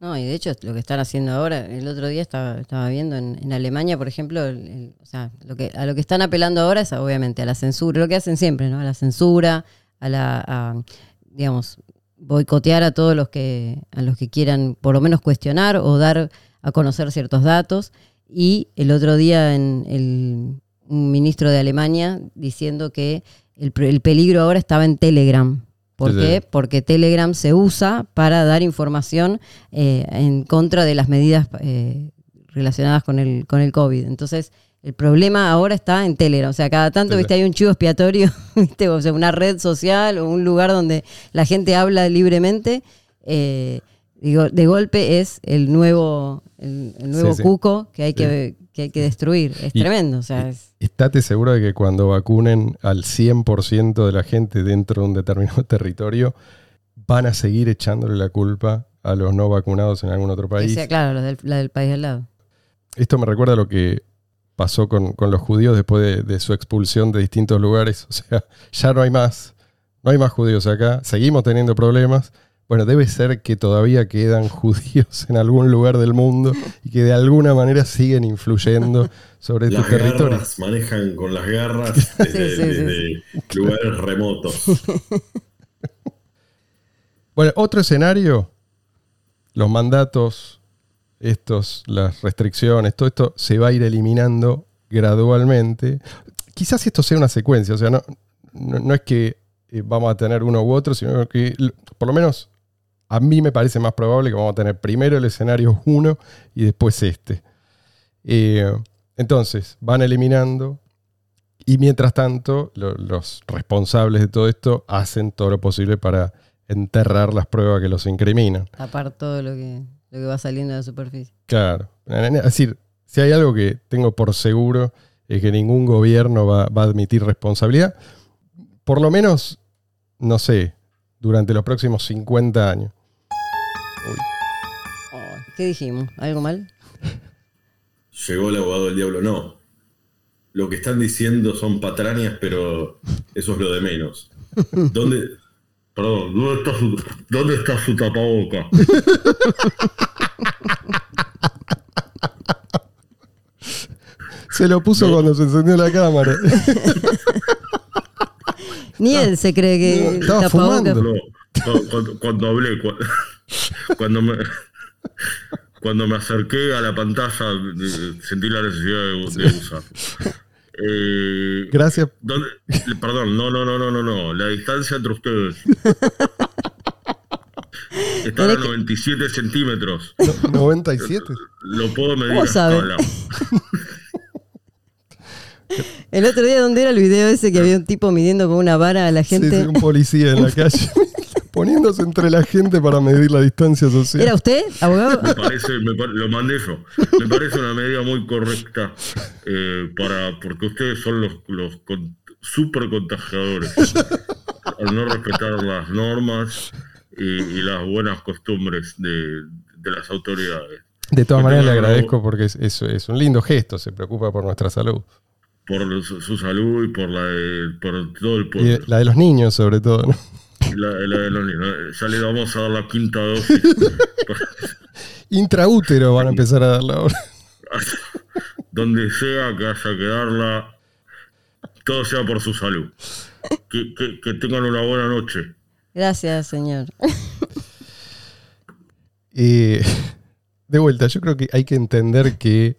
No, y de hecho lo que están haciendo ahora, el otro día estaba, estaba viendo en, en Alemania, por ejemplo, el- el- o sea, lo que, a lo que están apelando ahora es obviamente a la censura, lo que hacen siempre, ¿no? A la censura, a la, a, digamos, boicotear a todos los que, a los que quieran por lo menos cuestionar o dar a conocer ciertos datos. Y el otro día en el, un ministro de Alemania diciendo que el, peligro ahora estaba en Telegram. ¿Por
Sí,
qué?
sí.
Porque Telegram se usa para dar información eh, en contra de las medidas eh, relacionadas con el, con el COVID. Entonces, el problema ahora está en Telegram. O sea, cada tanto, viste, hay un chivo expiatorio, viste, o sea, una red social o un lugar donde la gente habla libremente. eh, digo, de golpe es el nuevo, el, el nuevo
Sí, sí.
cuco que hay que, que hay que destruir. Es
Y-
tremendo. O sea, es-
Estate seguro de que cuando vacunen al 100% de la gente dentro de un determinado territorio, van a seguir echándole la culpa a los no vacunados en algún otro país.
sea, claro, la del, la del país al lado.
Esto me recuerda a lo que pasó con, con los judíos después de, de su expulsión de distintos lugares. O sea, ya no hay más. No no hay más judíos acá, seguimos teniendo problemas. Bueno, debe ser que todavía quedan judíos en algún lugar del mundo y que de alguna manera siguen influyendo sobre
Las
estos territorios.
garras manejan con las garras desde,
Sí, sí, sí,
desde lugares remotos.
Bueno, otro escenario, los mandatos, estos, las restricciones, todo esto se va a ir eliminando gradualmente. Quizás esto sea una secuencia, o sea, no, es que eh, vamos a tener uno u otro, sino que por lo menos a mí me parece más probable que vamos a tener primero el escenario 1 y después este. Eh, entonces, van eliminando y mientras tanto lo- los responsables de todo esto hacen todo lo posible para enterrar las pruebas que los incriminan.
Tapar todo lo que, lo que va saliendo de la superficie.
Claro. Es decir, si hay algo que tengo por seguro es que ningún gobierno va, va a admitir responsabilidad, por lo menos, no sé, durante los próximos 50 años.
¿Qué dijimos? ¿Algo mal?
Llegó el abogado del diablo, no. Lo que están diciendo son patrañas, pero eso es lo de menos. ¿Dónde, perdón, ¿dónde está su, dónde está su tapaboca?
Se lo puso cuando se encendió la cámara.
Ni él se cree que
No, estaba
tapabocas-
fumando.
No, cuando, cuando hablé, cu- cuando me, cuando me acerqué a la pantalla, eh, sentí la necesidad de, de usar. Eh,
Gracias.
¿dónde- perdón, no, no, no, no, no, no. La distancia entre ustedes. Está a
Tenés que-
97 centímetros.
97.
Lo puedo medir
¿Cómo sabe? El otro día, ¿dónde era el video ese que había un tipo midiendo con una vara a la
Sí,
gente?
sí, un policía en la calle. Poniéndose entre la gente para medir la distancia social.
¿Era usted, abogado?
Me parece, me lo mandé yo. Me parece una medida muy correcta eh, para porque ustedes son los, los con- super contagiadores al no respetar las normas y, y las buenas costumbres de, de las autoridades.
De todas maneras le agradezco porque es, es- es un lindo gesto, se preocupa por nuestra salud.
Por su, su salud y por la de, por todo el pueblo.
la de los niños sobre todo, ¿no?
La. Ya le vamos a dar la quinta dosis.
Intraútero van a empezar a darla ahora.
donde sea que haya que darla, todo sea por su salud. Que, que- que tengan una buena noche.
Gracias, señor.
Eh, de vuelta, yo creo que hay que entender que,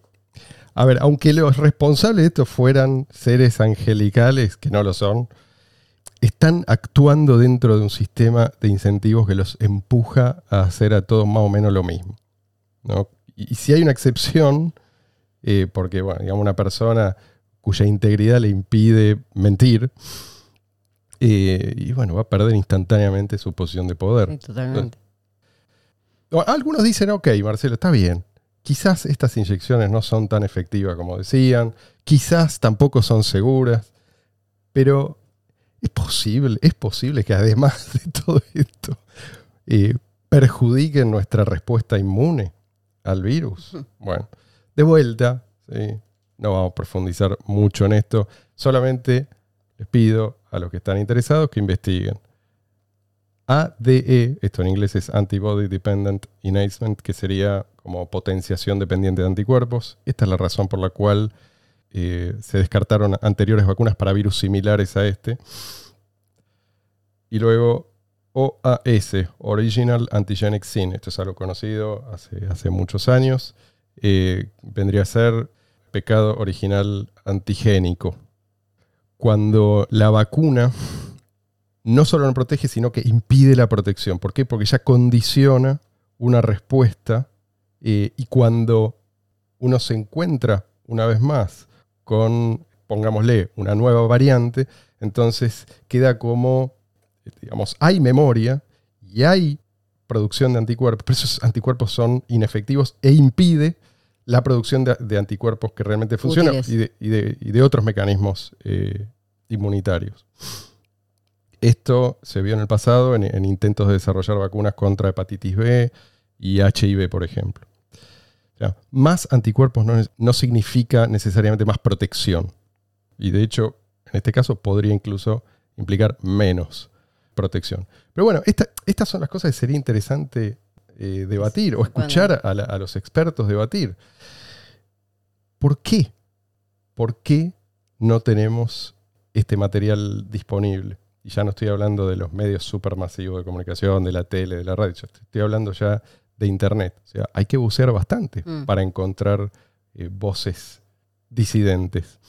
a ver, aunque los responsables de esto fueran seres angelicales, que no lo son, están actuando dentro de un sistema de incentivos que los empuja a hacer a todos más o menos lo mismo. ¿no? Y, y si hay una excepción, eh, porque, bueno, digamos, una persona cuya integridad le impide mentir, eh, y bueno, va a perder instantáneamente su posición de poder.
Sí, totalmente.
No, Algunos dicen, ok, Marcelo, está bien. Quizás estas inyecciones no son tan efectivas como decían, quizás tampoco son seguras, pero es posible, es posible que además de todo esto eh, perjudiquen nuestra respuesta inmune al virus. Bueno, de vuelta, ¿sí? no vamos a profundizar mucho en esto, solamente les pido a los que están interesados que investiguen. ADE, esto en inglés es Antibody Dependent Enhancement, que sería como potenciación dependiente de anticuerpos. Esta es la razón por la cual eh, se descartaron anteriores vacunas para virus similares a este. Y luego OAS, Original Antigenic Sin. Esto es algo conocido hace, hace muchos años. Eh, vendría a ser pecado original antigénico. Cuando la vacuna no solo no protege, sino que impide la protección. ¿Por qué? Porque ya condiciona una respuesta eh, y cuando uno se encuentra una vez más con, pongámosle, una nueva variante, entonces queda como, digamos, hay memoria y hay producción de anticuerpos, pero esos anticuerpos son inefectivos e impide la producción de, de anticuerpos que realmente funcionan y de, y de- y de otros mecanismos eh, inmunitarios. Esto se vio en el pasado en, en intentos de desarrollar vacunas contra hepatitis B y HIV, por ejemplo. Más anticuerpos no, significa necesariamente más protección. Y de hecho, en este caso podría incluso implicar menos. protección. Pero bueno, esta- estas son las cosas que sería interesante eh, debatir o escuchar a, la- a los expertos debatir. ¿Por qué? ¿Por qué no tenemos este material disponible? Y ya no estoy hablando de los medios supermasivos de comunicación, de la tele, de la radio, estoy hablando ya de Internet. O sea, hay que bucear bastante
Mm.
para encontrar eh, voces disidentes.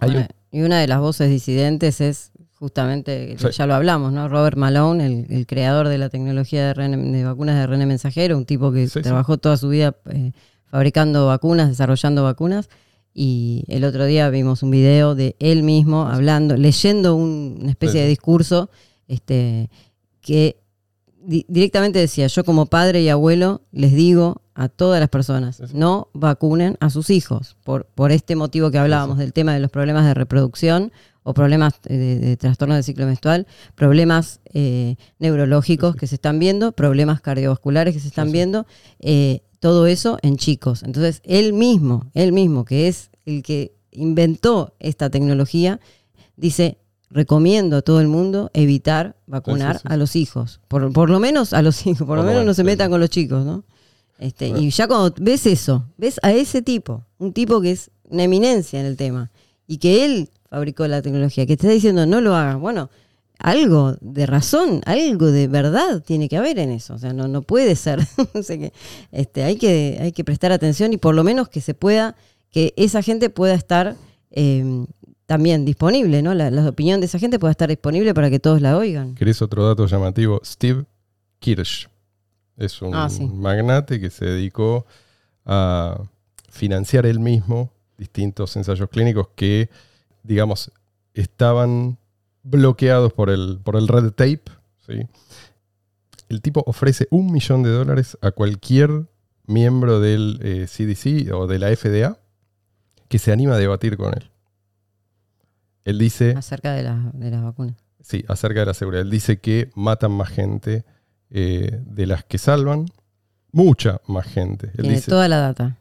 Hay un-
Bueno, y una de las voces disidentes es justamente,
Sí.
ya lo hablamos, ¿no? Robert Malone, el, el creador de la tecnología de, vacunas de RNA mensajero, un tipo que
Sí, sí.
trabajó toda su vida eh, fabricando vacunas, desarrollando vacunas. Y el otro día vimos un video de él mismo hablando, leyendo un- una especie de discurso este, que di- directamente decía, yo como padre y abuelo les digo a todas las personas, no vacunen a sus hijos, por, por este motivo que hablábamos del tema de los problemas de reproducción o problemas eh, de, de trastorno del ciclo menstrual, problemas eh, neurológicos que se están viendo, problemas cardiovasculares que se están viendo, eh, todo eso en chicos. Entonces, él mismo, él mismo, que es el que inventó esta tecnología, dice, recomiendo a todo el mundo evitar vacunar
Sí, sí, sí.
a los hijos. Por, por lo menos a los hijos, por lo menos no se metan con los chicos, ¿no? Este,
Bueno.
Y ya cuando ves eso, ves a ese tipo, un tipo que es una eminencia en el tema, y que él fabricó la tecnología, que te está diciendo no lo hagas, bueno, algo de razón, algo de verdad tiene que haber en eso. O sea, no, no puede ser. O sea que, este, hay que hay que prestar atención y por lo menos que se pueda, que esa gente pueda estar eh, también disponible, ¿no? La, la opinión de esa gente pueda estar disponible para que todos la oigan.
¿Querés otro dato llamativo? Steve Kirsch es un
Ah, sí.
magnate que se dedicó a financiar él mismo distintos ensayos clínicos que, digamos, estaban bloqueados por el, por el red tape. ¿sí? El tipo ofrece un millón de dólares a cualquier miembro del eh, CDC o de la FDA que se anima a debatir con él. Él dice...
Acerca de, la- de las vacunas.
Sí, acerca de la seguridad. Él dice que matan más gente eh, de las que salvan. Mucha más gente. Él
Tiene
dice,
toda la data.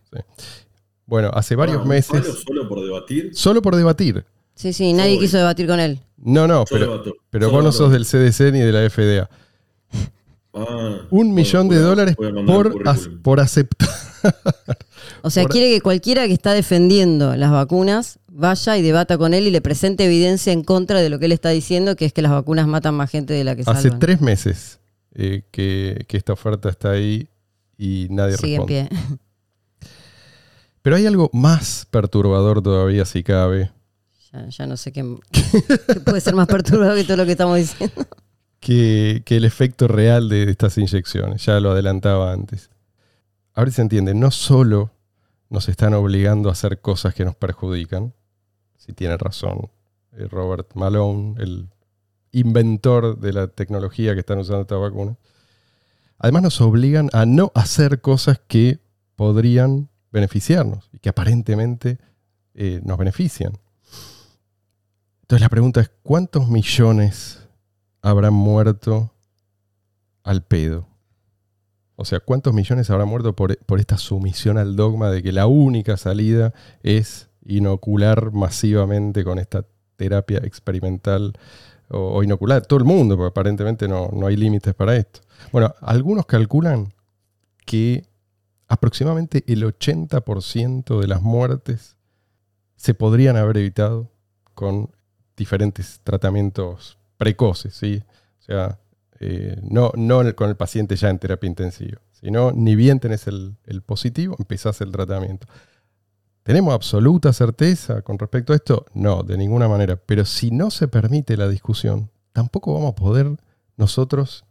bueno, hace varios
Ah, ¿un
meses,
palo solo por debatir.
solo por debatir.
Sí, sí, nadie
Soy.
quiso debatir con él.
No, no,
Solo
pero, pero
Solo
vos no sos del CDC ni de la FDA.
Ah,
Un
bueno,
millón de
a-
dólares por, por aceptar.
O sea,
Por-
quiere que cualquiera que está defendiendo las vacunas vaya y debata con él y le presente evidencia en contra de lo que él está diciendo, que es que las vacunas matan más gente de la que
Hace
salvan.
tres meses eh, que, que esta oferta está ahí y nadie
Sigue en pie.
Pero hay algo más perturbador todavía, si cabe,
Ya, ya no sé qué, qué puede ser más perturbador que todo lo que estamos diciendo.
que, que el efecto real de estas inyecciones. Ya lo adelantaba antes. A ver si se entiende, no solo nos están obligando a hacer cosas que nos perjudican, si tiene razón eh, Robert Malone, el inventor de la tecnología que están usando esta vacuna, además nos obligan a no hacer cosas que podrían beneficiarnos y que aparentemente eh, nos benefician. Entonces la pregunta es, ¿cuántos millones habrán muerto al pedo? O sea, ¿cuántos millones habrán muerto por, por esta sumisión al dogma de que la única salida es inocular masivamente con esta terapia experimental o, inocular todo el mundo, porque aparentemente no, no hay límites para esto? Bueno, algunos calculan que aproximadamente el 80% de las muertes se podrían haber evitado con diferentes tratamientos precoces, ¿sí? O sea, eh, no, no con el paciente ya en terapia intensiva, sino ni bien tenés el, el positivo, empezás el tratamiento. ¿Tenemos absoluta certeza con respecto a esto? No, de ninguna manera. Pero si no se permite la discusión, tampoco vamos a poder nosotros,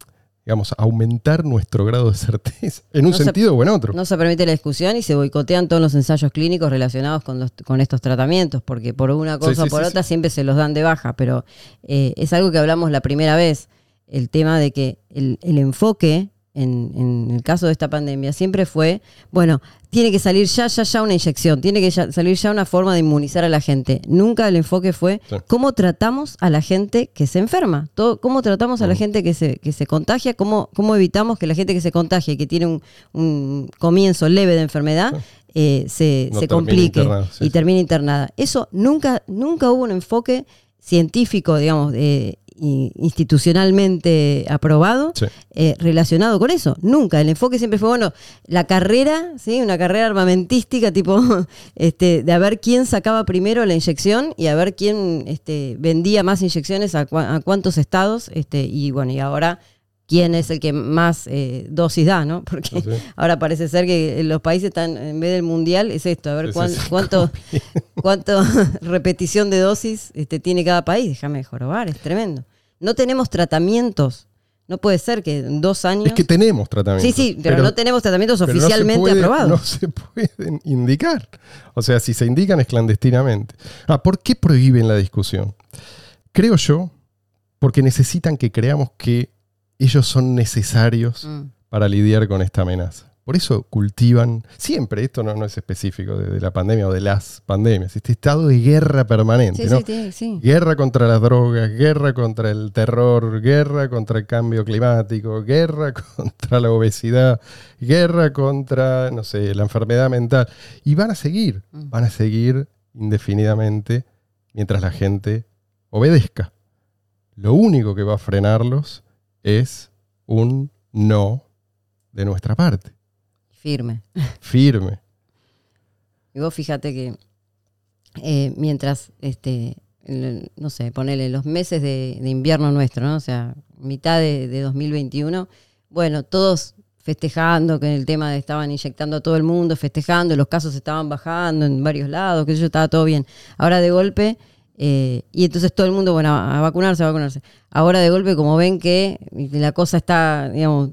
digamos, aumentar nuestro grado de certeza, en un
No se-
sentido o en otro.
No se permite la discusión y se boicotean todos los ensayos clínicos relacionados con, los- con estos tratamientos, porque por una cosa
Sí,
o
sí,
por
sí,
otra siempre se los dan de baja, pero eh, es algo que hablamos la primera vez, el tema de que el, el enfoque en, en el caso de esta pandemia siempre fue, bueno, tiene que salir ya, ya, ya una inyección, tiene que ya- salir ya una forma de inmunizar a la gente. Nunca el enfoque fue
Sí.
cómo tratamos a la gente que se enferma, todo, cómo tratamos a la gente que se, que se contagia, cómo, cómo evitamos que la gente que se contagia y que tiene un, un comienzo leve de enfermedad eh, se,
No
se complique
internada, sí,
y termine internada. Eso nunca, nunca hubo un enfoque científico, digamos, eh, institucionalmente aprobado
Sí.
eh, relacionado con eso. Nunca. El enfoque siempre fue, bueno, la carrera, ¿sí? Una carrera armamentística, tipo, este, de a ver quién sacaba primero la inyección y a ver quién este, vendía más inyecciones a, cua- a cuántos estados. Este, y bueno, y ahora quién es el que más eh, dosis da, ¿no? Porque
Sí.
ahora parece ser que los países están, en vez del mundial, es esto, a ver
Es
cuán- cuánto, cuánto repetición de dosis este, tiene cada país. Déjame jorobar, es tremendo. No tenemos tratamientos. No puede ser que en dos años.
Es que tenemos tratamientos.
Sí, sí, pero, no tenemos tratamientos
no
oficialmente
puede-
aprobados.
No se pueden indicar. O sea, si se indican es clandestinamente. Ah, ¿por qué prohíben la discusión? Creo yo, porque necesitan que creamos que ellos son necesarios
Mm.
para lidiar con esta amenaza. Por eso cultivan, siempre, esto no, no es específico de, de la pandemia o de las pandemias, este estado de guerra permanente.
Sí,
¿no?
sí, sí, sí.
Guerra contra las drogas, guerra contra el terror, guerra contra el cambio climático, guerra contra la obesidad, guerra contra, no sé, la enfermedad mental. Y van a seguir,
Mm.
van a seguir indefinidamente mientras la gente obedezca. Lo único que va a frenarlos es un no de nuestra parte,
Firme.
firme.
Y vos fíjate que eh, mientras, este, no sé, ponele los meses de, de invierno nuestro, ¿no? O sea, mitad de, de 2021, bueno, todos festejando que el tema de estaban inyectando a todo el mundo, festejando, los casos estaban bajando en varios lados, que yo estaba todo bien. Ahora de golpe, eh, y entonces todo el mundo, bueno, a, vacunarse, a vacunarse. Ahora de golpe, como ven que la cosa está, digamos,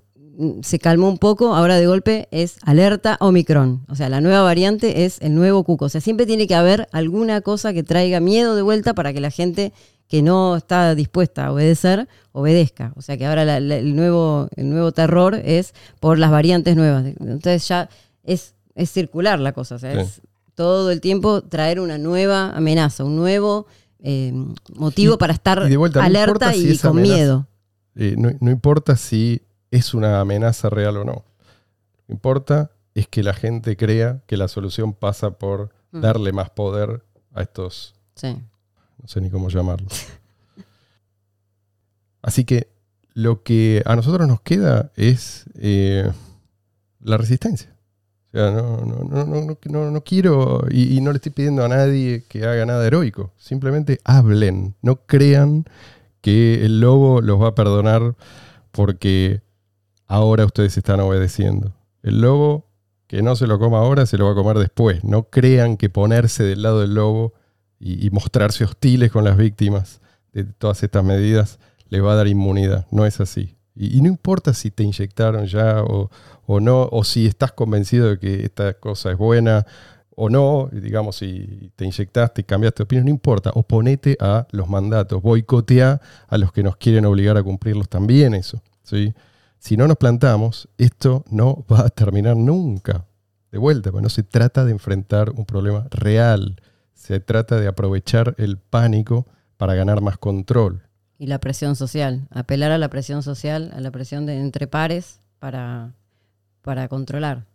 se calmó un poco, ahora de golpe es alerta Omicron. O sea, la nueva variante es el nuevo cuco. O sea, siempre tiene que haber alguna cosa que traiga miedo de vuelta para que la gente que no está dispuesta a obedecer, obedezca. O sea que ahora la- la- el, nuevo, el nuevo terror es por las variantes nuevas. Entonces ya es, es circular la cosa. O sea,
Sí.
es todo el tiempo traer una nueva amenaza, un nuevo eh, motivo
Y-
para estar
y vuelta,
alerta
si
y con
amenaza-
miedo.
Eh, no, no importa si es una amenaza real o no. Lo que importa es que la gente crea que la solución pasa por
Mm.
darle más poder a estos,
Sí.
no sé ni cómo llamarlos. Así que lo que a nosotros nos queda es eh, la resistencia. O sea, no, no, no, no, no- quiero y, y no le estoy pidiendo a nadie que haga nada heroico. Simplemente hablen, no crean que el lobo los va a perdonar porque ahora ustedes están obedeciendo. El lobo, que no se lo coma ahora, se lo va a comer después. No crean que ponerse del lado del lobo y, y mostrarse hostiles con las víctimas de todas estas medidas les va a dar inmunidad. No es así. Y, no importa si te inyectaron ya o, o no, o si estás convencido de que esta cosa es buena o no, digamos, si te inyectaste y cambiaste de opinión, no importa, oponete a los mandatos, boicotea a los que nos quieren obligar a cumplirlos también eso. ¿sí? Si no nos plantamos, esto no va a terminar nunca. De vuelta, pues no se trata de enfrentar un problema real, se trata de aprovechar el pánico para ganar más control.
Y la presión social, apelar a la presión social, a la presión de entre pares para, para controlar.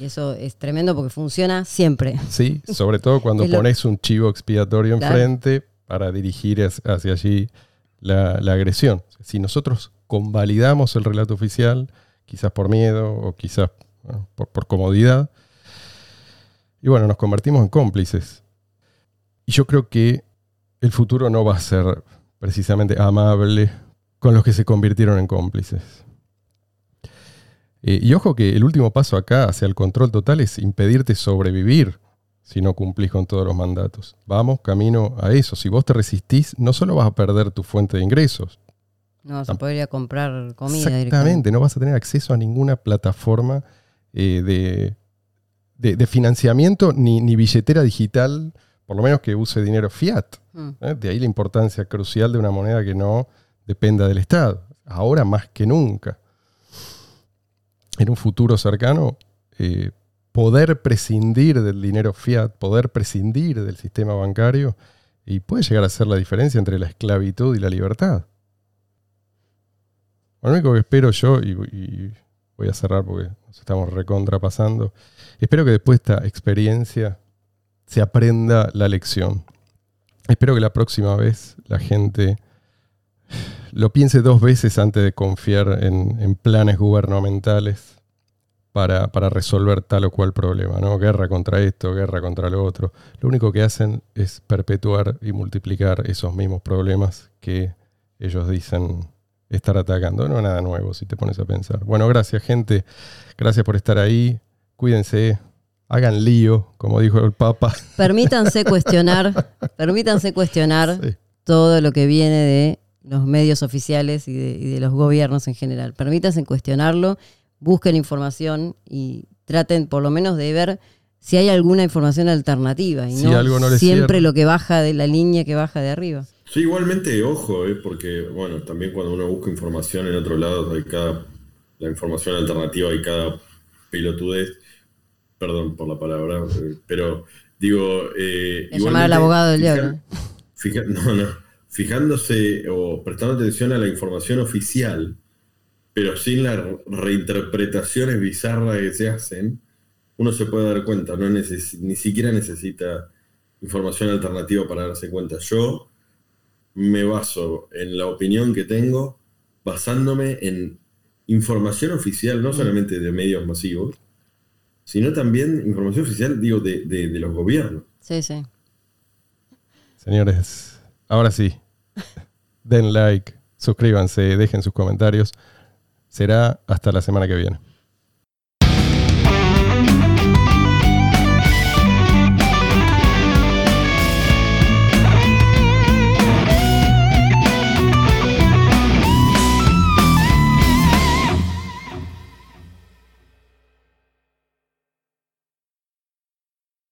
Y eso es tremendo porque funciona siempre.
¿sí? Sobre todo cuando
lo-
pones un chivo expiatorio
Claro.
enfrente para dirigir hacia hacia allí la, la agresión. Si nosotros convalidamos el relato oficial, quizás por miedo o quizás bueno, por, por comodidad, y bueno, nos convertimos en cómplices. Y yo creo que el futuro no va a ser precisamente amable con los que se convirtieron en cómplices. Eh, y ojo que el último paso acá hacia el control total es impedirte sobrevivir si no cumplís con todos los mandatos. Vamos camino a eso. Si vos te resistís, no solo vas a perder tu fuente de ingresos.
No vas a poder ir a comprar comida directamente.
Exactamente, no vas a tener acceso a ninguna plataforma eh, de, de- de financiamiento ni, ni billetera digital, por lo menos que use dinero fiat.
Mm.
¿eh? De ahí la importancia crucial de una moneda que no dependa del Estado. Ahora más que nunca. En un futuro cercano, eh, poder prescindir del dinero fiat, poder prescindir del sistema bancario, y puede llegar a ser la diferencia entre la esclavitud y la libertad. Lo único que espero yo, y, y voy a cerrar porque nos estamos recontrapasando, espero que después de esta experiencia se aprenda la lección. Espero que la próxima vez la gente lo piense dos veces antes de confiar en, planes gubernamentales para, para, resolver tal o cual problema, ¿no? Guerra contra esto, guerra contra lo otro. Lo único que hacen es perpetuar y multiplicar esos mismos problemas que ellos dicen estar atacando. No nada nuevo si te pones a pensar. Bueno, gracias gente. Gracias por estar ahí. Cuídense. Hagan lío, como dijo el Papa.
Permítanse cuestionar, permítanse cuestionar sí. todo lo que viene de los medios oficiales y de, y de los gobiernos en general. Permítanse cuestionarlo, busquen información y traten por lo menos de ver si hay alguna información alternativa y
Si
no,
algo no les
siempre
cierra.
lo que baja de la línea que baja de arriba.
Sí, igualmente, ojo, eh, porque, bueno, también cuando uno busca información en otro lado, hay cada, la información alternativa y cada pelotudez, perdón por la palabra, eh, pero digo... Eh,
Es llamar al abogado del diablo.
fija- no, no, fijándose o prestando atención a la información oficial, pero sin las reinterpretaciones bizarras que se hacen, uno se puede dar cuenta, no neces- ni siquiera necesita información alternativa para darse cuenta. Yo me baso en la opinión que tengo, basándome en información oficial, no solamente de medios masivos, sino también información oficial, digo, de, de- de los gobiernos.
Sí, sí.
Señores, ahora sí. Den like, suscríbanse, dejen sus comentarios. Será hasta la semana que viene.